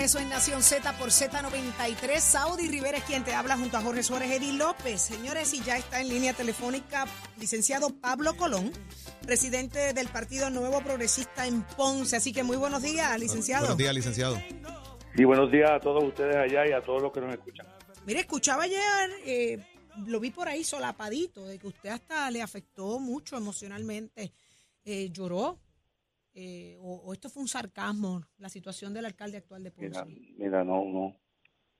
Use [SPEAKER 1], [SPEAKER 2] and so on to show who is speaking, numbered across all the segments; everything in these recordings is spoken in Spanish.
[SPEAKER 1] regreso en Nación Z por Z93. Saudi Rivera es quien te habla junto a Jorge Suárez Edil López. Señores, y ya está en línea telefónica licenciado Pablo Colón, presidente del Partido Nuevo Progresista en Ponce. Así que muy buenos días, licenciado.
[SPEAKER 2] Buenos días, licenciado.
[SPEAKER 3] Sí, buenos días a todos ustedes allá y a todos los que nos escuchan.
[SPEAKER 1] Mire, escuchaba ayer, eh, lo vi por ahí solapadito, de que usted hasta le afectó mucho emocionalmente. Eh, lloró, eh, o, esto fue un sarcasmo, la situación del alcalde actual de Ponce?
[SPEAKER 3] Mira, mira, no, no,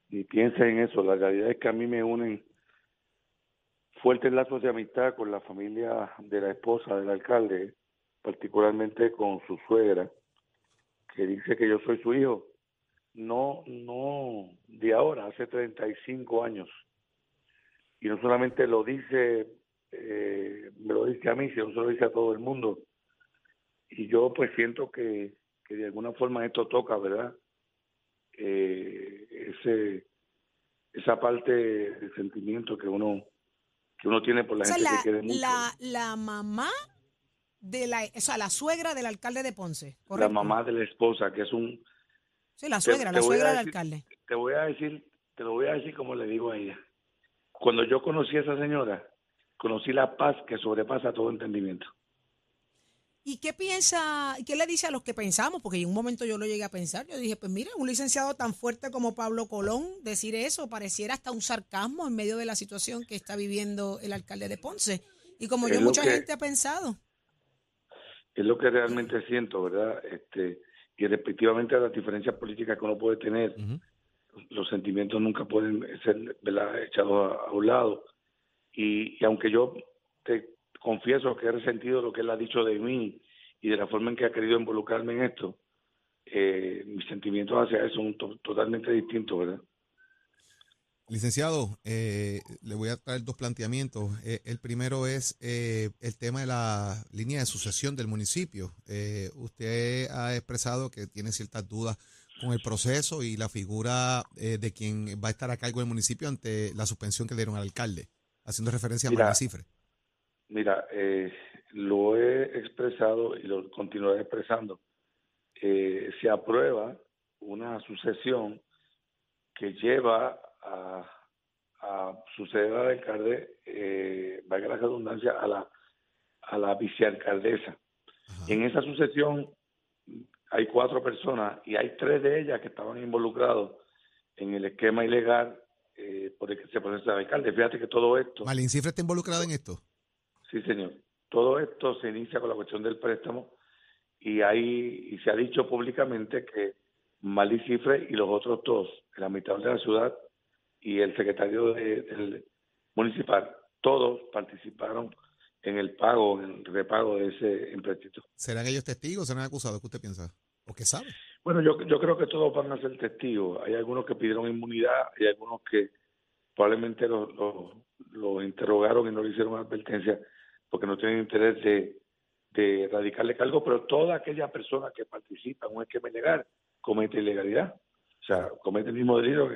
[SPEAKER 3] ni piense en eso. La realidad es que a mí me unen fuertes lazos de amistad con la familia de la esposa del alcalde, particularmente con su suegra, que dice que yo soy su hijo. No, no de ahora, hace 35 años. Y no solamente lo dice, eh, me lo dice a mí, sino se lo dice a todo el mundo y yo pues siento que, que de alguna forma esto toca, ¿verdad? Eh, ese esa parte de sentimiento que uno que uno tiene por la gente
[SPEAKER 1] la,
[SPEAKER 3] que quiere mucho.
[SPEAKER 1] La, la mamá de la, o sea, la suegra del alcalde de Ponce,
[SPEAKER 3] La mamá de la esposa, que es un...
[SPEAKER 1] Sí, la suegra, la suegra del alcalde.
[SPEAKER 3] Te voy a decir, te lo voy a decir como le digo a ella. Cuando yo conocí a esa señora, conocí la paz que sobrepasa todo entendimiento.
[SPEAKER 1] ¿Y qué piensa, qué le dice a los que pensamos? Porque en un momento yo lo llegué a pensar. Yo dije, pues mira, un licenciado tan fuerte como Pablo Colón decir eso pareciera hasta un sarcasmo en medio de la situación que está viviendo el alcalde de Ponce. Y como yo, mucha gente ha pensado.
[SPEAKER 3] Es lo que realmente siento, ¿verdad? Este, y respectivamente a las diferencias políticas que uno puede tener, los sentimientos nunca pueden ser echados a, un lado. Y, y aunque yo te confieso que he resentido lo que él ha dicho de mí y de la forma en que ha querido involucrarme en esto, eh, mis sentimientos hacia él son totalmente distintos, ¿verdad?
[SPEAKER 2] Licenciado, eh, le voy a traer dos planteamientos. Eh, el primero es el tema de la línea de sucesión del municipio. usted ha expresado que tiene ciertas dudas con el proceso y la figura de quien va a estar a cargo del municipio ante la suspensión que le dieron al alcalde, haciendo referencia a María Cifre.
[SPEAKER 3] Mira, eh, lo he expresado y lo continuaré expresando. Eh, se aprueba una sucesión que lleva a, suceder al alcalde, eh, valga la redundancia, a la, a la vicealcaldesa. En esa sucesión hay cuatro personas y hay tres de ellas que estaban involucrados en el esquema ilegal eh, por el que se procesa el alcalde. Fíjate que todo esto...
[SPEAKER 2] ¿Malin Cifre está involucrado en esto?
[SPEAKER 3] Sí, señor. Todo esto se inicia con la cuestión del préstamo y ahí y se ha dicho públicamente que Mali Cifre y los otros dos, el administrador de la ciudad y el secretario del municipal, todos participaron en el pago, en el repago de ese empréstito.
[SPEAKER 2] ¿Serán ellos testigos? ¿Serán acusados? ¿Qué usted piensa? ¿O qué sabe?
[SPEAKER 3] Bueno, yo, yo creo que todos van a ser testigos. Hay algunos que pidieron inmunidad y algunos que probablemente los lo, interrogaron y no le hicieron advertencia porque no tienen interés de, de erradicarle cargo, pero toda aquella persona que participa en un esquema ilegal comete ilegalidad. O sea, comete el mismo delito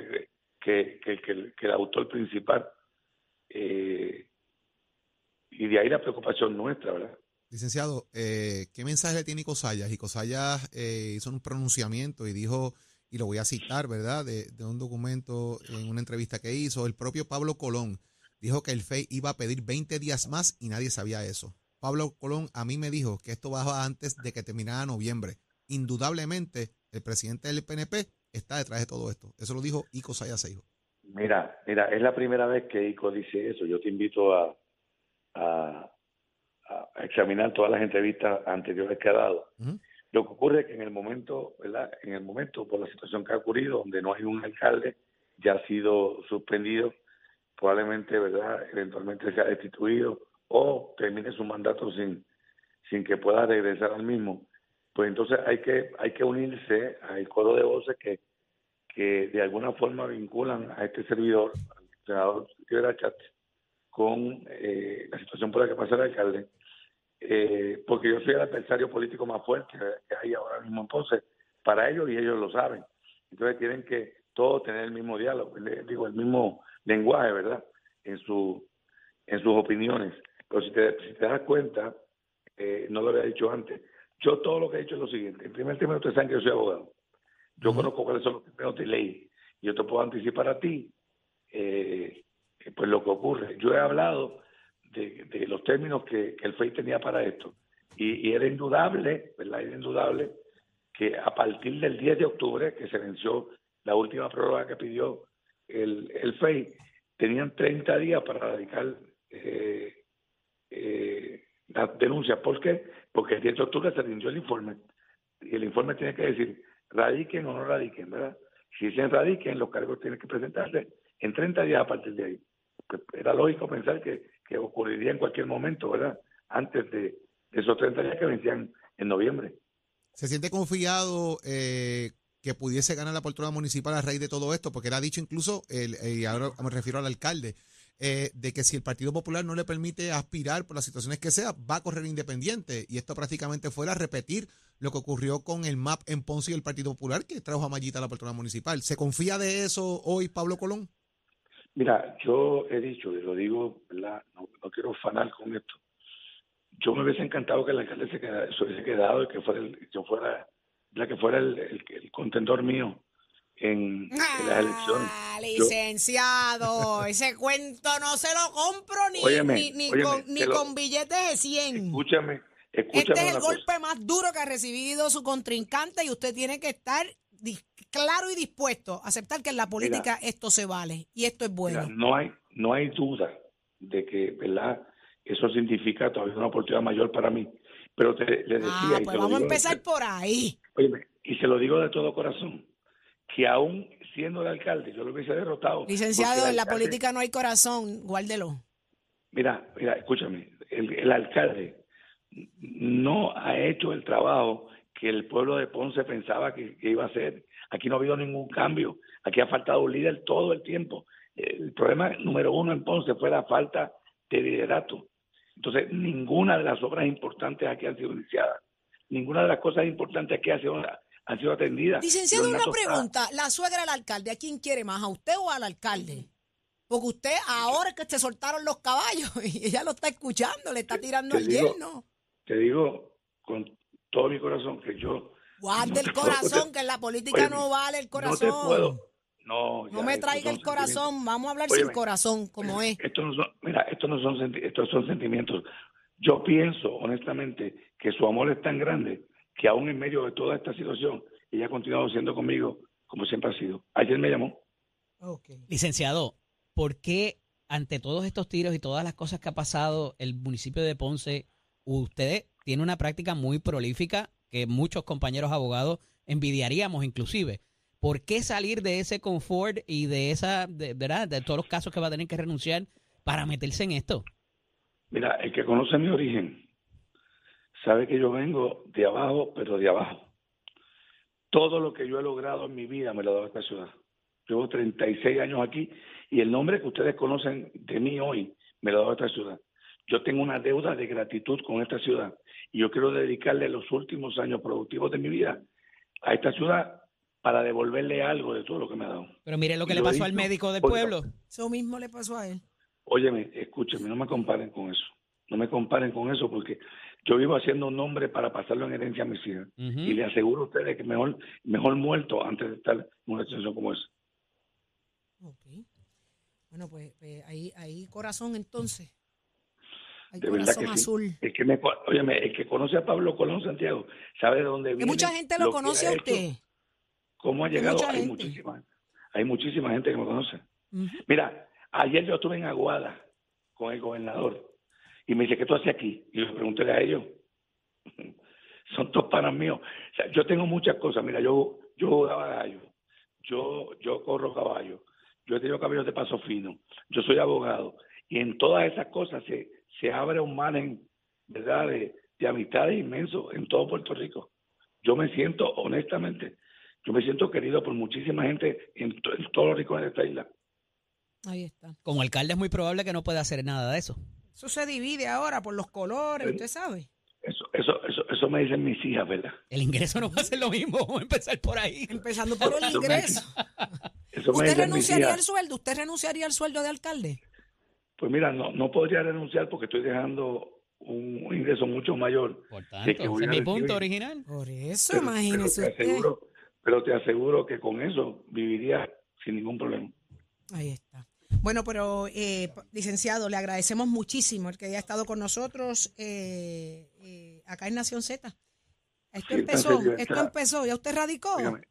[SPEAKER 3] que, que, el autor principal. Eh, y de ahí la preocupación nuestra, ¿verdad?
[SPEAKER 2] Licenciado, eh, ¿qué mensaje le tiene Cosayas? Y Cosayas eh, hizo un pronunciamiento y dijo, y lo voy a citar, ¿verdad?, de, un documento en una entrevista que hizo, el propio Pablo Colón dijo que el FEI iba a pedir 20 días más y nadie sabía eso. Pablo Colón a mí me dijo que esto bajaba antes de que terminara noviembre. Indudablemente, el presidente del PNP está detrás de todo esto. Eso lo dijo Ico Sayaseijo.
[SPEAKER 3] Mira, mira, es la primera vez que Ico dice eso. Yo te invito a, a, examinar todas las entrevistas anteriores que ha dado. Lo que ocurre es que en el momento, ¿verdad? En el momento, por la situación que ha ocurrido, donde no hay un alcalde, ya ha sido suspendido probablemente, ¿verdad?, eventualmente sea destituido o termine su mandato sin, sin que pueda regresar al mismo. Pues entonces hay que, hay que unirse al coro de voces que, que de alguna forma vinculan a este servidor, al senador Chat, con eh, la situación por la que pasa el alcalde, eh, porque yo soy el adversario político más fuerte que hay ahora mismo entonces, para ellos y ellos lo saben. Entonces tienen que todos tener el mismo diálogo, digo, el mismo lenguaje, ¿verdad? En, su, en sus opiniones. Pero si te, si te das cuenta, eh, no lo había dicho antes, yo todo lo que he dicho es lo siguiente. En primer término, ustedes saben que yo soy abogado. Yo conozco cuáles son los términos de ley. Yo te puedo anticipar a ti, eh, pues lo que ocurre. Yo he hablado de, los términos que, el FEI tenía para esto. Y, era indudable, ¿verdad? Era indudable que a partir del 10 de octubre, que se venció la última prórroga que pidió el, el FEI, tenían 30 días para radicar eh, eh, la denuncia. ¿Por qué? Porque el 10 de octubre se rindió el informe. Y el informe tiene que decir, radiquen o no radiquen, ¿verdad? Si se radiquen, los cargos tienen que presentarse en 30 días a partir de ahí. Era lógico pensar que, que ocurriría en cualquier momento, ¿verdad? Antes de, esos 30 días que vencían en noviembre.
[SPEAKER 2] ¿Se siente confiado eh, que pudiese ganar la poltrona municipal a raíz de todo esto? Porque era dicho incluso, y ahora me refiero al alcalde, eh, de que si el Partido Popular no le permite aspirar por las situaciones que sea, va a correr independiente. Y esto prácticamente fuera a repetir lo que ocurrió con el MAP en Ponce y el Partido Popular, que trajo a Mayita a la poltrona municipal. ¿Se confía de eso hoy, Pablo Colón?
[SPEAKER 3] Mira, yo he dicho, y lo digo, ¿verdad? No, quiero fanar con esto. Yo me hubiese encantado que el alcalde se, hubiese quedado y que fuera, yo fuera, la que fuera el, el contendor mío en, las elecciones.
[SPEAKER 1] Ah, licenciado, ese cuento no se lo compro ni, ni, con, billetes de 100.
[SPEAKER 3] Escúchame, escúchame.
[SPEAKER 1] Este es el golpe más duro que ha recibido su contrincante y usted tiene que estar claro y dispuesto a aceptar que en la política esto se vale y esto es bueno.
[SPEAKER 3] no hay no hay duda de que, ¿verdad? Eso significa todavía una oportunidad mayor para mí. Pero te, le decía... Ah,
[SPEAKER 1] pues vamos a empezar por ahí.
[SPEAKER 3] Oye, y se lo digo de todo corazón que aún siendo el alcalde yo lo hubiese derrotado.
[SPEAKER 1] Licenciado, en la política no hay corazón, guárdelo.
[SPEAKER 3] Mira, mira, escúchame, el, alcalde no ha hecho el trabajo que el pueblo de Ponce pensaba que, iba a hacer. Aquí no ha habido ningún cambio, aquí ha faltado un líder todo el tiempo. El problema número uno en Ponce fue la falta de liderato. Entonces, ninguna de las obras importantes aquí han sido iniciadas. Ninguna de las cosas importantes aquí ha sido han sido atendidas.
[SPEAKER 1] Licenciado, una pregunta. La suegra del alcalde, ¿a quién quiere más? ¿A usted o al alcalde? Porque usted ahora que se soltaron los caballos y ella lo está escuchando, le está tirando el yerno.
[SPEAKER 3] Te digo con todo mi corazón que yo...
[SPEAKER 1] Guarde el corazón, que en la política no vale el corazón.
[SPEAKER 3] No te puedo. No,
[SPEAKER 1] no me traiga el corazón, vamos a hablar sin corazón, como es.
[SPEAKER 3] Esto no son, mira, estos no son, estos son sentimientos. Yo pienso, honestamente, que su amor es tan grande que aún en medio de toda esta situación, ella ha continuado siendo conmigo como siempre ha sido. Ayer me llamó.
[SPEAKER 4] Licenciado, ¿por qué ante todos estos tiros y todas las cosas que ha pasado el municipio de Ponce, usted tiene una práctica muy prolífica que muchos compañeros abogados envidiaríamos inclusive? ¿Por qué salir de ese confort y de esa, de, ¿verdad? De todos los casos que va a tener que renunciar para meterse en esto?
[SPEAKER 3] Mira, el que conoce mi origen sabe que yo vengo de abajo, pero de abajo. Todo lo que yo he logrado en mi vida me lo ha dado esta ciudad. Llevo 36 años aquí y el nombre que ustedes conocen de mí hoy me lo ha dado esta ciudad. Yo tengo una deuda de gratitud con esta ciudad y yo quiero dedicarle los últimos años productivos de mi vida a esta ciudad para devolverle algo de todo lo que me ha dado.
[SPEAKER 4] Pero mire lo que le pasó al médico del pueblo.
[SPEAKER 1] Eso mismo le pasó a él.
[SPEAKER 3] Óyeme, escúcheme, no me comparen con eso. No me comparen con eso porque yo vivo haciendo un nombre para pasarlo en herencia a mis hijas. Y le aseguro a ustedes que mejor, mejor muerto antes de estar en una situación como esa.
[SPEAKER 1] Ok. Bueno, pues, pues ahí, ahí corazón entonces.
[SPEAKER 3] Hay de verdad que azul. Sí. Es que me, el que conoce a Pablo Colón Santiago sabe de dónde viene.
[SPEAKER 1] Que mucha gente lo, conoce a usted.
[SPEAKER 3] ¿Cómo ha llegado? Hay muchísima, hay muchísima gente que me conoce. Mira, ayer yo estuve en Aguada con el gobernador y me dice, ¿qué tú haces aquí? Y le pregunté a ellos. Son todos panas míos. O sea, yo tengo muchas cosas. Mira, yo, yo jugaba gallo. Yo, yo corro caballo. Yo he tenido caballos de paso fino. Yo soy abogado. Y en todas esas cosas se, se abre un margen, ¿verdad?, de, de amistades inmenso en todo Puerto Rico. Yo me siento, honestamente, yo me siento querido por muchísima gente en, en todos los rincones de esta isla.
[SPEAKER 1] Ahí está.
[SPEAKER 4] Como alcalde es muy probable que no pueda hacer nada de eso.
[SPEAKER 1] Eso se divide ahora por los colores, usted sabe.
[SPEAKER 3] Eso, eso, eso, eso me dicen mis hijas, ¿verdad?
[SPEAKER 4] El ingreso no va a ser lo mismo, vamos a empezar por ahí.
[SPEAKER 1] Empezando por el ingreso. ¿Usted renunciaría al sueldo? ¿Usted renunciaría al sueldo de alcalde?
[SPEAKER 3] Pues mira, no, no podría renunciar porque estoy dejando un, ingreso mucho mayor.
[SPEAKER 4] Por tanto, ese es mi punto original.
[SPEAKER 1] Por eso, imagínese
[SPEAKER 3] te aseguro, pero te aseguro que con eso viviría sin ningún problema.
[SPEAKER 1] Ahí está. Bueno, pero eh, licenciado, le agradecemos muchísimo el que haya estado con nosotros eh, eh, acá en Nación Z. Esto empezó, esto empezó, ¿ya usted radicó? Dígame,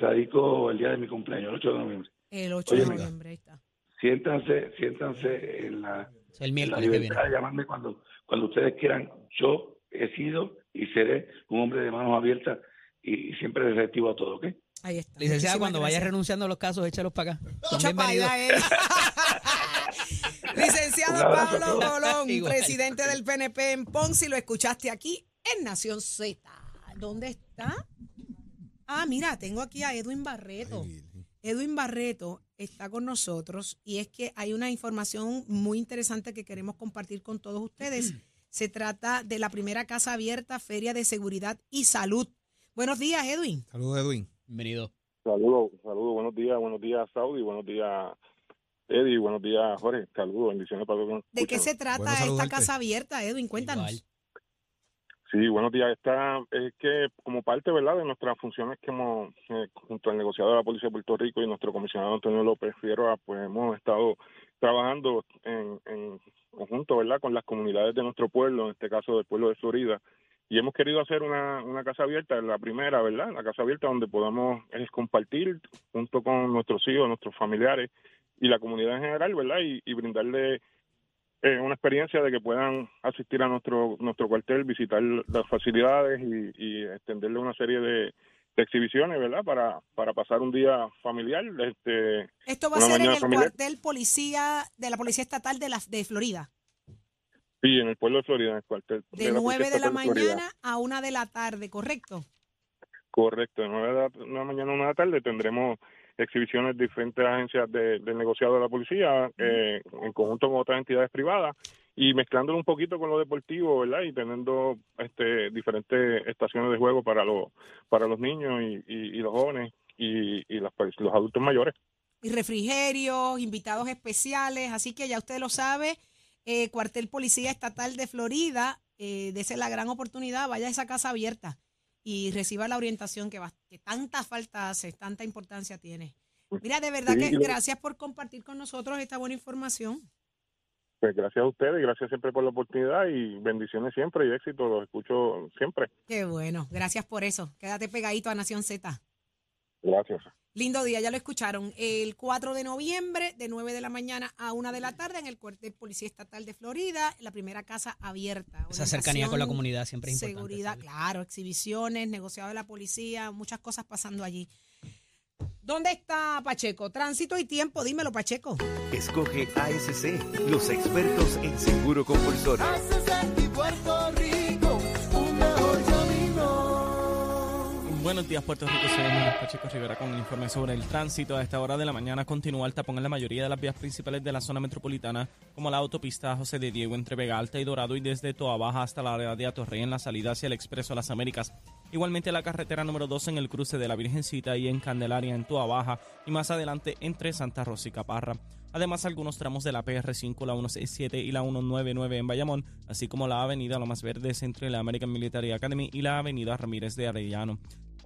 [SPEAKER 3] radico el día de mi cumpleaños, el 8 de noviembre.
[SPEAKER 1] El 8 de noviembre, ahí está.
[SPEAKER 3] Siéntanse, siéntanse en la,
[SPEAKER 4] el miércoles en
[SPEAKER 3] la llamarme cuando, cuando ustedes quieran. Yo he sido y seré un hombre de manos abiertas y, siempre receptivo a todo, ¿ok?
[SPEAKER 1] Ahí está.
[SPEAKER 4] Licenciado, cuando vaya renunciando a los casos, échalos para acá.
[SPEAKER 1] Licenciado Pablo Colón, presidente del PNP en Ponce, lo escuchaste aquí en Nación Z. ¿Dónde está? Ah, mira, tengo aquí a Edwin Barreto. Edwin Barreto está con nosotros y es que hay una información muy interesante que queremos compartir con todos ustedes. Se trata de la primera casa abierta, Feria de Seguridad y Salud. Buenos días, Edwin.
[SPEAKER 2] Saludos, Edwin.
[SPEAKER 4] Bienvenido.
[SPEAKER 5] Saludos, saludos, buenos días, buenos días, Saudi, buenos días, Eddie, buenos días, Jorge. Saludos, bendiciones para todos.
[SPEAKER 1] ¿De qué se trata esta casa abierta, Edwin? Cuéntanos.
[SPEAKER 5] Sí, buenos días. Esta es que como parte, ¿verdad?, de nuestras funciones que hemos, eh, junto al negociador de la Policía de Puerto Rico y nuestro comisionado Antonio López Fierro, pues hemos estado trabajando en, en conjunto, ¿verdad?, con las comunidades de nuestro pueblo, en este caso del pueblo de Florida, y hemos querido hacer una, una casa abierta, la primera, ¿verdad?, la casa abierta donde podamos es compartir junto con nuestros hijos, nuestros familiares y la comunidad en general, ¿verdad?, y, y brindarle eh, una experiencia de que puedan asistir a nuestro nuestro cuartel, visitar las facilidades y, extenderle una serie de, exhibiciones, ¿verdad? Para, para pasar un día familiar. Este,
[SPEAKER 1] Esto va a ser en el cuartel policía de la Policía Estatal de, la, de Florida.
[SPEAKER 5] Sí, en el pueblo de Florida, en el cuartel.
[SPEAKER 1] De, nueve 9 de la mañana a 1 de la tarde, ¿correcto?
[SPEAKER 5] Correcto, de 9 de la mañana a 1 de la tarde tendremos exhibiciones de diferentes agencias de, del negociado de la policía eh, en conjunto con otras entidades privadas y mezclándolo un poquito con lo deportivo, ¿verdad? Y teniendo este diferentes estaciones de juego para los para los niños y, los jóvenes y, y los, los adultos mayores.
[SPEAKER 1] Y refrigerios, invitados especiales, así que ya usted lo sabe, eh, Cuartel Policía Estatal de Florida, eh, dese la gran oportunidad, vaya a esa casa abierta y reciba la orientación que, va, que tanta falta hace, tanta importancia tiene. Mira, de verdad que gracias por compartir con nosotros esta buena información.
[SPEAKER 5] Pues gracias a ustedes, gracias siempre por la oportunidad y bendiciones siempre y éxito, los escucho siempre.
[SPEAKER 1] Qué bueno, gracias por eso. Quédate pegadito a Nación Z.
[SPEAKER 5] Gracias.
[SPEAKER 1] Lindo día, ya lo escucharon. El 4 de noviembre, de 9 de la mañana a 1 de la tarde, en el cuartel Policía Estatal de Florida, la primera casa abierta.
[SPEAKER 4] Esa cercanía con la comunidad siempre es
[SPEAKER 1] importante. Seguridad, claro, exhibiciones, negociado de la policía, muchas cosas pasando allí. ¿Dónde está Pacheco? Tránsito y tiempo, dímelo, Pacheco.
[SPEAKER 6] Escoge ASC, los expertos en seguro compulsorio.
[SPEAKER 7] Buenos días, Puerto Rico. Soy Pacheco Rivera con el informe sobre el tránsito. A esta hora de la mañana continúa el tapón en la mayoría de las vías principales de la zona metropolitana, como la autopista José de Diego entre Vega Alta y Dorado y desde Toa Baja hasta la área de Atorrey en la salida hacia el Expreso Las Américas. Igualmente la carretera número 2 en el cruce de la Virgencita y en Candelaria en Toa Baja y más adelante entre Santa Rosa y Caparra. Además, algunos tramos de la PR5, la 167 y la 199 en Bayamón, así como la avenida Lomas Verdes entre la American Military Academy y la avenida Ramírez de Arellano.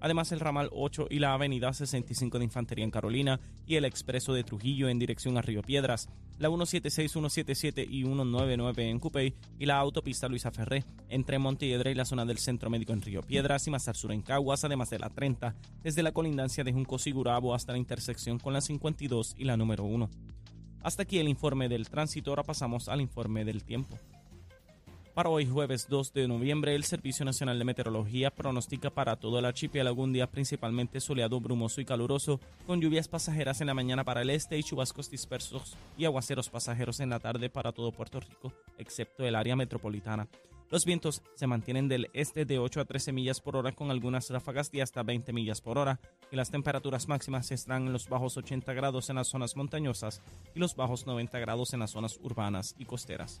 [SPEAKER 7] Además, el ramal 8 y la avenida 65 de Infantería en Carolina y el expreso de Trujillo en dirección a Río Piedras, la 176, 177 y 199 en Cupey y la autopista Luisa Ferré entre Montiedra y la zona del Centro Médico en Río Piedras y al sur en Caguas, además de la 30, desde la colindancia de Junco Sigurabo hasta la intersección con la 52 y la número 1. Hasta aquí el informe del tránsito, ahora pasamos al informe del tiempo. Para hoy jueves 2 de noviembre, el Servicio Nacional de Meteorología pronostica para todo el archipiélago un día principalmente soleado, brumoso y caluroso, con lluvias pasajeras en la mañana para el este y chubascos dispersos y aguaceros pasajeros en la tarde para todo Puerto Rico, excepto el área metropolitana. Los vientos se mantienen del este de 8 a 13 millas por hora con algunas ráfagas de hasta 20 millas por hora y las temperaturas máximas estarán en los bajos 80 grados en las zonas montañosas y los bajos 90 grados en las zonas urbanas y costeras.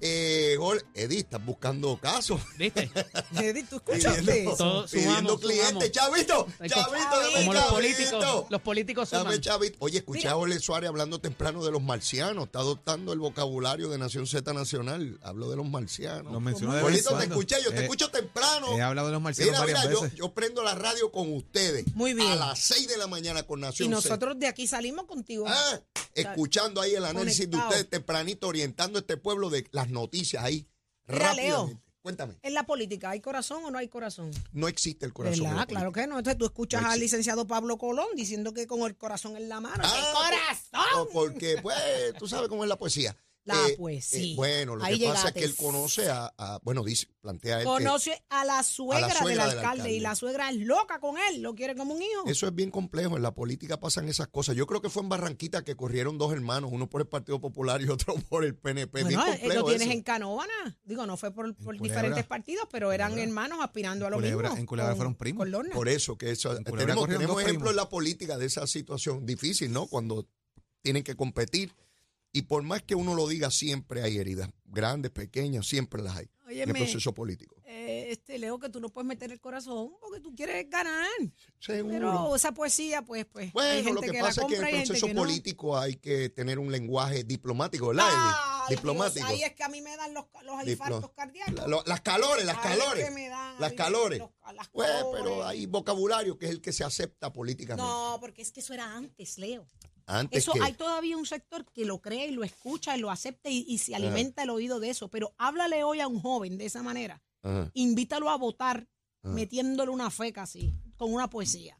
[SPEAKER 8] eh, Gol, Eddie, estás buscando casos.
[SPEAKER 4] ¿Viste?
[SPEAKER 1] Eddie, ¿tú escuchaste
[SPEAKER 8] Pidiendo, clientes.
[SPEAKER 4] sumamos.
[SPEAKER 8] Chavito, chavito, dame
[SPEAKER 4] Como los políticos, los políticos
[SPEAKER 8] Dame
[SPEAKER 4] suman.
[SPEAKER 8] chavito. Oye, escuché a Jorge Suárez hablando temprano de los marcianos. Está adoptando el vocabulario de Nación Z Nacional. Hablo de los marcianos.
[SPEAKER 2] Los mencionó de
[SPEAKER 8] Jorgito, te escuché, yo te
[SPEAKER 2] Eh,
[SPEAKER 8] escucho temprano.
[SPEAKER 2] He hablado de los marcianos
[SPEAKER 8] Mira,
[SPEAKER 2] varias
[SPEAKER 8] mira, yo,
[SPEAKER 2] veces.
[SPEAKER 8] yo prendo la radio con ustedes.
[SPEAKER 1] Muy bien.
[SPEAKER 8] A las 6 de la mañana con
[SPEAKER 1] Y
[SPEAKER 8] Nación Z.
[SPEAKER 1] nosotros de aquí salimos contigo.
[SPEAKER 8] Ah, escuchando ahí el análisis
[SPEAKER 1] Conectado.
[SPEAKER 8] de ustedes tempranito, orientando a este pueblo de las noticias ahí.
[SPEAKER 1] Mira, Leo.
[SPEAKER 8] Cuéntame,
[SPEAKER 1] En la política, ¿hay corazón o no hay corazón?
[SPEAKER 8] no existe el corazón.
[SPEAKER 1] Claro que no. Entonces tú escuchas
[SPEAKER 8] No
[SPEAKER 1] al licenciado Pablo Colón diciendo que con el corazón en la mano.
[SPEAKER 8] Ah,
[SPEAKER 1] ¡El corazón!
[SPEAKER 8] No, porque, pues, tú sabes cómo es la poesía.
[SPEAKER 1] La
[SPEAKER 8] Eh,
[SPEAKER 1] poesía.
[SPEAKER 8] eh, bueno, lo
[SPEAKER 1] Ahí
[SPEAKER 8] que pasa es que él conoce a, a- bueno, dice, plantea él que
[SPEAKER 1] Conoce a la suegra,
[SPEAKER 8] suegra
[SPEAKER 1] del,
[SPEAKER 8] del
[SPEAKER 1] alcalde, y la suegra es loca con él, lo quiere como un hijo.
[SPEAKER 8] eso es bien complejo. En la política pasan esas cosas. Yo creo que fue en Barranquita que corrieron dos hermanos, uno por el Partido Popular y otro por el PNP.
[SPEAKER 1] bueno,
[SPEAKER 8] bien complejo
[SPEAKER 1] lo tienes
[SPEAKER 8] eso.
[SPEAKER 1] en Canóvana. Digo, no fue por, diferentes partidos, pero eran
[SPEAKER 2] Culebra.
[SPEAKER 1] hermanos aspirando a lo
[SPEAKER 2] Culebra-
[SPEAKER 1] mismo.
[SPEAKER 2] en Culebra
[SPEAKER 1] con-
[SPEAKER 2] fueron primos.
[SPEAKER 1] con Lorna.
[SPEAKER 8] Por eso, que eso,
[SPEAKER 2] En
[SPEAKER 8] tenemos, tenemos ejemplos
[SPEAKER 2] primos.
[SPEAKER 8] en la política de esa situación difícil, ¿no? Cuando tienen que competir. Y por más que uno lo diga, siempre hay heridas, grandes, pequeñas, siempre las hay en el proceso político.
[SPEAKER 1] eh, este Leo, que tú no puedes meter el corazón porque tú quieres ganar.
[SPEAKER 8] Seguro.
[SPEAKER 1] Pero esa poesía, pues, pues. hay
[SPEAKER 8] bueno,
[SPEAKER 1] gente
[SPEAKER 8] lo que, pasa es que en el
[SPEAKER 1] hay
[SPEAKER 8] proceso
[SPEAKER 1] que no.
[SPEAKER 8] político hay que tener un lenguaje diplomático, ¿verdad?
[SPEAKER 1] Ay,
[SPEAKER 8] diplomático.
[SPEAKER 1] Dios, ahí es que a mí me dan los, los infartos cardíacos.
[SPEAKER 8] La- lo- las calores, las
[SPEAKER 1] es
[SPEAKER 8] calores.
[SPEAKER 1] que me dan,
[SPEAKER 8] las calores.
[SPEAKER 1] los- las
[SPEAKER 8] Pues, pero hay vocabulario que es el que se acepta políticamente.
[SPEAKER 1] No, porque es que eso era antes, Leo.
[SPEAKER 8] Antes
[SPEAKER 1] Eso
[SPEAKER 8] que
[SPEAKER 1] hay todavía un sector que lo cree y lo escucha y lo acepta y, y se alimenta el oído de eso. Pero háblale hoy a un joven de esa manera.
[SPEAKER 8] Ajá.
[SPEAKER 1] Invítalo a votar
[SPEAKER 8] Ajá.
[SPEAKER 1] metiéndole una feca así, con una poesía.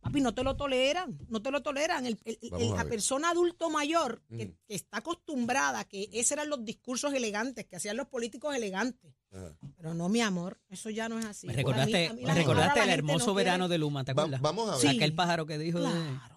[SPEAKER 1] Papi, no te lo toleran, no te lo toleran. El- el- el- la persona adulto mayor que,
[SPEAKER 8] Mm.
[SPEAKER 1] que está acostumbrada, que esos eran los discursos elegantes, que hacían los políticos elegantes.
[SPEAKER 8] Ajá.
[SPEAKER 1] Pero no, mi amor, eso ya no es así.
[SPEAKER 4] Me
[SPEAKER 1] A mí-
[SPEAKER 4] recordaste,
[SPEAKER 1] a mí
[SPEAKER 4] me
[SPEAKER 1] la-
[SPEAKER 4] recordaste el hermoso
[SPEAKER 1] no quiere-
[SPEAKER 4] verano de Luma, ¿te
[SPEAKER 8] Va-
[SPEAKER 4] acuerdas?
[SPEAKER 8] vamos a ver.
[SPEAKER 1] Sí.
[SPEAKER 4] Aquel pájaro que dijo de...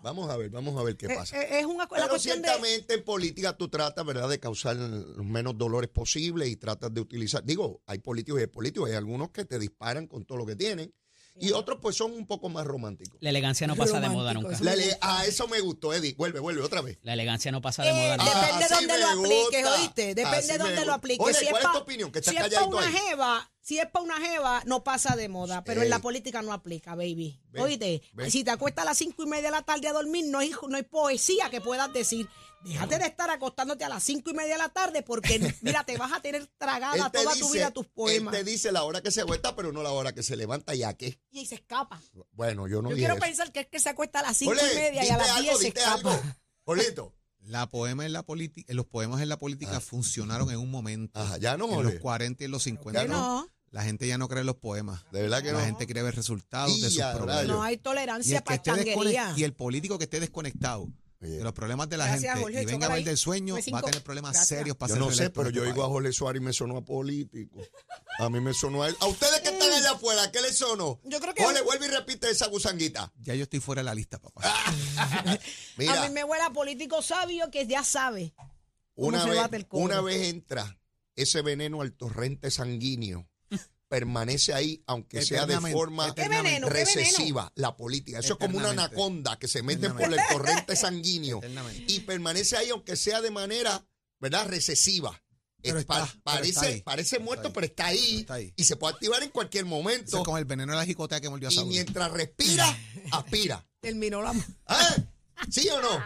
[SPEAKER 8] Vamos a ver, vamos a ver qué
[SPEAKER 1] Eh,
[SPEAKER 8] pasa.
[SPEAKER 1] eh, Es una la
[SPEAKER 8] Pero
[SPEAKER 1] cuestión de...
[SPEAKER 8] ciertamente en política tú tratas, ¿verdad?, de causar los menos dolores posibles y tratas de utilizar. Digo, hay políticos y hay políticos, hay algunos que te disparan con todo lo que tienen y otros, pues, son un poco más románticos.
[SPEAKER 4] La elegancia no pasa de moda
[SPEAKER 1] Romántico,
[SPEAKER 4] nunca.
[SPEAKER 1] eso.
[SPEAKER 8] La le- a eso me gustó, Eddie. Vuelve, vuelve, otra vez.
[SPEAKER 4] La elegancia no pasa de
[SPEAKER 1] Eh,
[SPEAKER 4] moda nunca.
[SPEAKER 1] depende de
[SPEAKER 8] Así
[SPEAKER 1] dónde
[SPEAKER 8] me
[SPEAKER 1] lo apliques,
[SPEAKER 8] gusta.
[SPEAKER 1] ¿oíste? Depende
[SPEAKER 8] Así
[SPEAKER 1] de
[SPEAKER 8] me
[SPEAKER 1] dónde
[SPEAKER 8] gusta.
[SPEAKER 1] lo apliques.
[SPEAKER 8] Oye,
[SPEAKER 1] si
[SPEAKER 8] ¿cuál
[SPEAKER 1] es
[SPEAKER 8] es
[SPEAKER 1] pa-
[SPEAKER 8] tu opinión? Que estás
[SPEAKER 1] si es
[SPEAKER 8] calladito
[SPEAKER 1] una
[SPEAKER 8] ahí.
[SPEAKER 1] jeva, si es para una jeva, no pasa de moda, pero en la política no aplica, baby. ¿Oíste?
[SPEAKER 8] ve.
[SPEAKER 1] Si te acuestas a las cinco y media de la tarde a dormir, no hay, no hay poesía que puedas decir. Déjate de estar acostándote a las cinco y media de la tarde porque, mira, te vas a tener tragada toda tu vida tus poemas.
[SPEAKER 8] Él te dice la hora que se acuesta, pero no la hora que se levanta, ¿ya qué?
[SPEAKER 1] Y se escapa.
[SPEAKER 8] Bueno, yo no
[SPEAKER 1] Yo
[SPEAKER 8] dije
[SPEAKER 1] quiero
[SPEAKER 8] eso.
[SPEAKER 1] pensar que es que se acuesta a las cinco y media y a las
[SPEAKER 8] algo,
[SPEAKER 1] diez se escapa.
[SPEAKER 8] algo. Polito.
[SPEAKER 2] La poema en la política, los poemas en la política funcionaron en un momento.
[SPEAKER 8] Ajá, ya no,
[SPEAKER 2] en los 40 y en los 50.
[SPEAKER 8] Ya
[SPEAKER 1] no.
[SPEAKER 2] La gente ya no cree en los poemas.
[SPEAKER 8] De verdad que
[SPEAKER 2] la
[SPEAKER 8] no.
[SPEAKER 2] gente quiere ver resultados de
[SPEAKER 8] Y
[SPEAKER 2] sus problemas.
[SPEAKER 1] No hay
[SPEAKER 2] Y
[SPEAKER 1] tolerancia
[SPEAKER 2] el, que
[SPEAKER 1] para changuería.
[SPEAKER 2] y el político que esté desconectado
[SPEAKER 8] Oye.
[SPEAKER 2] de los problemas de la
[SPEAKER 1] Gracias,
[SPEAKER 2] gente
[SPEAKER 1] Jorge,
[SPEAKER 2] y venga a ver del sueño, va a tener problemas
[SPEAKER 1] Gracias.
[SPEAKER 2] serios para
[SPEAKER 8] Yo no sé, pero yo oigo a. Jorge Suárez y me sonó a político. A mí me sonó a él. A ustedes que están allá afuera, ¿qué les sonó?
[SPEAKER 1] Yo creo que-
[SPEAKER 8] Jorge, vuelve y repite esa gusanguita.
[SPEAKER 2] Ya yo estoy fuera de la lista, papá.
[SPEAKER 8] Mira,
[SPEAKER 1] A mí me huele a político sabio que ya sabe.
[SPEAKER 8] vez,
[SPEAKER 1] el
[SPEAKER 8] una vez entra ese veneno al torrente sanguíneo, permanece ahí, aunque sea de forma recesiva, la política. Eso es como una anaconda que se mete por el torrente sanguíneo y permanece ahí, aunque sea de manera, ¿verdad?, recesiva.
[SPEAKER 2] Pero
[SPEAKER 8] Es pa-
[SPEAKER 2] está, pero
[SPEAKER 8] parece,
[SPEAKER 2] está
[SPEAKER 8] parece muerto, pero está ahí,
[SPEAKER 2] Está ahí.
[SPEAKER 8] y se puede activar en cualquier
[SPEAKER 2] Eso
[SPEAKER 8] momento.
[SPEAKER 2] es como el veneno de la jicotea que mordió a
[SPEAKER 8] Y mientras respira, aspira.
[SPEAKER 1] Terminó la.
[SPEAKER 8] ¿Ah? ¿Sí o no?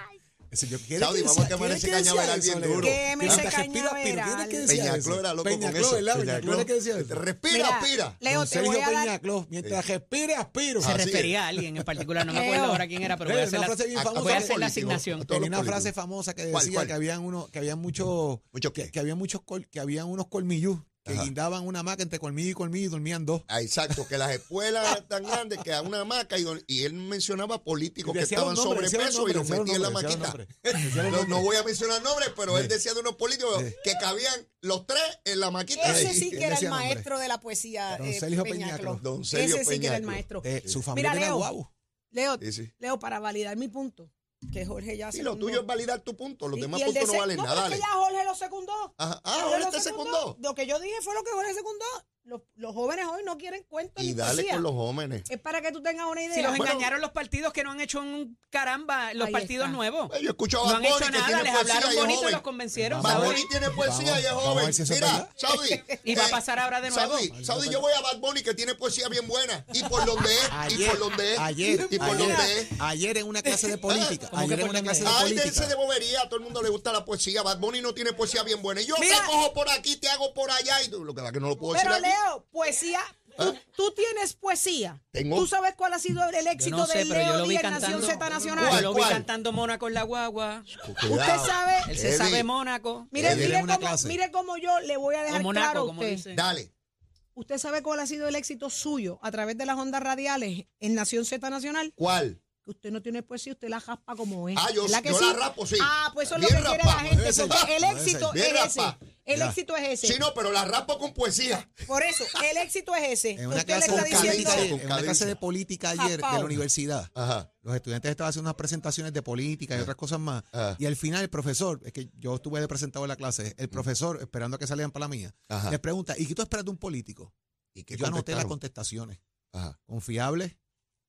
[SPEAKER 2] Ese yo-
[SPEAKER 8] Saudi, vamos a quemar ese cañaveral bien duro.
[SPEAKER 1] Queme ese
[SPEAKER 2] respira,
[SPEAKER 1] cañaveral.
[SPEAKER 2] que
[SPEAKER 8] Peñacló era loco con eso.
[SPEAKER 2] que decía.
[SPEAKER 8] Respira,
[SPEAKER 1] Mira,
[SPEAKER 8] aspira.
[SPEAKER 1] Leo, te voy a dar.
[SPEAKER 2] Peñacló, mientras respire, aspiro.
[SPEAKER 4] Se refería a alguien en particular, no me acuerdo ahora quién era, pero voy a
[SPEAKER 2] una
[SPEAKER 4] hacer la,
[SPEAKER 2] frase bien
[SPEAKER 8] a-
[SPEAKER 2] famosa
[SPEAKER 4] voy a
[SPEAKER 2] de
[SPEAKER 4] hacer la
[SPEAKER 8] políticos.
[SPEAKER 4] asignación.
[SPEAKER 2] Tenía una frase famosa que
[SPEAKER 8] ¿Cuál,
[SPEAKER 2] decía que habían uno, que había muchos,
[SPEAKER 8] ¿Mucho
[SPEAKER 2] que,
[SPEAKER 8] qué?
[SPEAKER 2] que había muchos, que habían unos colmillos que
[SPEAKER 8] Ajá.
[SPEAKER 2] guindaban una maca entre colmillo y colmillo y dormían dos.
[SPEAKER 8] Ah, exacto, que las escuelas tan grandes que a una hamaca y, y él mencionaba políticos que estaban
[SPEAKER 2] los
[SPEAKER 8] sobrepeso y los metía en la maquita. No, no voy a mencionar nombres, pero él decía de unos políticos
[SPEAKER 2] Sí.
[SPEAKER 8] que cabían los tres en la maquita.
[SPEAKER 1] Ese sí
[SPEAKER 2] ¿quién
[SPEAKER 1] que era el
[SPEAKER 2] nombre?
[SPEAKER 1] maestro de la poesía.
[SPEAKER 2] Don
[SPEAKER 1] eh,
[SPEAKER 2] Sergio.
[SPEAKER 8] Don Sergio
[SPEAKER 1] Ese sí que era el maestro.
[SPEAKER 2] Eh, su familia
[SPEAKER 1] Mira, Leo.
[SPEAKER 2] guau.
[SPEAKER 1] Leo,
[SPEAKER 8] Sí, sí.
[SPEAKER 1] Leo, para validar mi punto, Que Jorge ya
[SPEAKER 8] Sí, lo
[SPEAKER 1] secundó.
[SPEAKER 8] tuyo es validar tu punto, los
[SPEAKER 1] Y-
[SPEAKER 8] demás
[SPEAKER 1] y
[SPEAKER 8] puntos no valen
[SPEAKER 1] no,
[SPEAKER 8] nada.
[SPEAKER 1] es que ya Jorge lo secundó.
[SPEAKER 8] Ajá. Ah,
[SPEAKER 1] Jorge
[SPEAKER 8] Jorge
[SPEAKER 1] lo
[SPEAKER 8] te secundó.
[SPEAKER 1] Lo que yo dije fue lo que Jorge secundó. Los, los, jóvenes hoy no quieren cuentos
[SPEAKER 8] Y
[SPEAKER 1] ni
[SPEAKER 8] dale
[SPEAKER 1] poesía.
[SPEAKER 8] con los jóvenes.
[SPEAKER 1] Es para que tú tengas una idea.
[SPEAKER 4] Si los
[SPEAKER 8] Bueno.
[SPEAKER 4] engañaron los partidos que no han hecho un caramba, los partidos
[SPEAKER 1] está.
[SPEAKER 4] nuevos.
[SPEAKER 8] Pues yo escucho a
[SPEAKER 4] No
[SPEAKER 8] Bad
[SPEAKER 4] han
[SPEAKER 8] Bunny
[SPEAKER 4] hecho nada, les hablaron
[SPEAKER 8] y
[SPEAKER 4] bonito y
[SPEAKER 8] joven.
[SPEAKER 4] los convencieron.
[SPEAKER 8] Bad. Bunny tiene poesía
[SPEAKER 2] Vamos,
[SPEAKER 8] y es joven.
[SPEAKER 2] si
[SPEAKER 8] Mira. Saudi.
[SPEAKER 4] Y va a
[SPEAKER 8] eh,
[SPEAKER 4] pasar ahora de nuevo.
[SPEAKER 8] Saudi, Saudi, yo voy a Bad Bunny que tiene poesía bien buena. Y por donde es, y
[SPEAKER 2] Ayer,
[SPEAKER 8] por donde es,
[SPEAKER 2] ayer,
[SPEAKER 8] y por
[SPEAKER 2] ayer,
[SPEAKER 8] donde es.
[SPEAKER 2] ayer en una clase de política,
[SPEAKER 4] ¿Cómo que
[SPEAKER 2] ayer en una clase de
[SPEAKER 8] Ay, dense
[SPEAKER 2] política,
[SPEAKER 8] de bobería, a todo el mundo le gusta la poesía. Bad Bunny no tiene poesía bien buena. Y yo te cojo por aquí, te hago por allá. Y lo que es que no lo puedo
[SPEAKER 1] Pero
[SPEAKER 8] decir aquí.
[SPEAKER 1] Leo, poesía. Tú, tú tienes poesía.
[SPEAKER 8] Tengo.
[SPEAKER 1] ¿Tú sabes cuál ha sido el
[SPEAKER 4] Yo
[SPEAKER 1] éxito
[SPEAKER 4] no sé,
[SPEAKER 1] de
[SPEAKER 4] yo
[SPEAKER 1] Leo Díaz. Nación Z Nacional?
[SPEAKER 4] Yo
[SPEAKER 8] ¿Cuál,
[SPEAKER 4] lo vi
[SPEAKER 8] cuál?
[SPEAKER 4] cantando Mónaco en la guagua.
[SPEAKER 1] Usted sabe.
[SPEAKER 4] Él se sabe Mónaco.
[SPEAKER 1] Mire, cómo, mire cómo yo le voy a dejar claro a
[SPEAKER 4] como
[SPEAKER 1] usted.
[SPEAKER 4] dice.
[SPEAKER 8] Dale.
[SPEAKER 1] ¿Usted sabe cuál ha sido el éxito suyo a través de las ondas radiales en Nación Z Nacional?
[SPEAKER 8] ¿Cuál?
[SPEAKER 1] Que usted no tiene poesía, usted la jaspa como es.
[SPEAKER 8] Ah, yo-
[SPEAKER 1] ¿Verdad que
[SPEAKER 8] yo
[SPEAKER 1] sí?
[SPEAKER 8] la raspo, sí.
[SPEAKER 1] Ah, pues eso es lo que quiere
[SPEAKER 8] raspa.
[SPEAKER 1] la gente.
[SPEAKER 2] Ese.
[SPEAKER 1] porque el éxito es ese. El
[SPEAKER 2] Ya.
[SPEAKER 1] éxito es ese.
[SPEAKER 8] Sí, no, pero la raspo con poesía.
[SPEAKER 1] Por eso, el éxito es ese.
[SPEAKER 2] en una
[SPEAKER 1] usted le
[SPEAKER 2] clase
[SPEAKER 1] está diciendo.
[SPEAKER 2] en una clase de política ayer de la universidad,
[SPEAKER 8] Ajá.
[SPEAKER 2] los estudiantes estaban haciendo unas presentaciones de política y otras cosas más. Y al final el profesor, es que yo estuve de presentado en la clase,
[SPEAKER 8] Mm.
[SPEAKER 2] el profesor, esperando a que salieran para la mía,
[SPEAKER 8] Ajá.
[SPEAKER 2] les pregunta, ¿y qué tú esperas de un político?
[SPEAKER 8] ¿Y qué
[SPEAKER 2] Yo anoté las contestaciones.
[SPEAKER 8] Ajá.
[SPEAKER 2] Confiable,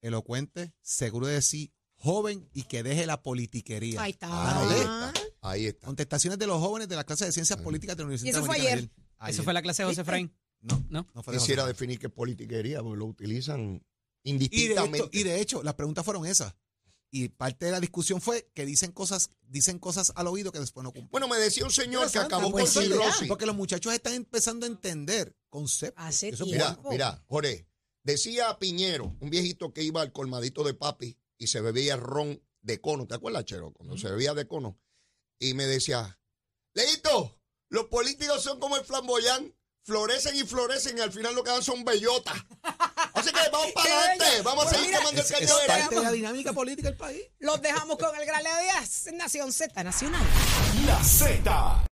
[SPEAKER 2] elocuente, seguro de sí, joven y que deje la politiquería.
[SPEAKER 1] Ahí está.
[SPEAKER 8] Ahí
[SPEAKER 2] Ah.
[SPEAKER 8] está. Ahí está.
[SPEAKER 2] Contestaciones de los jóvenes de la clase de ciencias políticas de la Universidad
[SPEAKER 1] Y eso fue ayer.
[SPEAKER 4] Eso fue la clase de José Efraín.
[SPEAKER 2] No,
[SPEAKER 4] ¿No?
[SPEAKER 2] no fue de
[SPEAKER 8] Quisiera
[SPEAKER 2] José.
[SPEAKER 8] definir qué politiquería, porque lo utilizan
[SPEAKER 2] Y de,
[SPEAKER 8] indistintamente.
[SPEAKER 2] y de hecho, las preguntas fueron esas. Y parte de la discusión fue que dicen cosas, dicen cosas al oído que después no cumplen.
[SPEAKER 8] Bueno, me decía un señor que acabó con
[SPEAKER 1] pues sí,
[SPEAKER 8] cirrosis.
[SPEAKER 2] Porque los muchachos están empezando a entender conceptos.
[SPEAKER 1] Hace
[SPEAKER 2] Eso.
[SPEAKER 8] Mira, mira, Jorge, decía Piñero, un viejito que iba al colmadito de papi y se bebía ron de cono. ¿Te acuerdas, Chero? Cuando se bebía de cono. Y me decía, Leito, los políticos son como el flamboyán, florecen y florecen y al final lo que dan son bellotas. Así que vamos para adelante, vamos a seguir quemando el
[SPEAKER 2] Es, es
[SPEAKER 8] cañón.
[SPEAKER 2] parte de la dinámica política del país.
[SPEAKER 1] Los dejamos con el Gran Leo Díaz, Nación Z Nacional.
[SPEAKER 6] La Z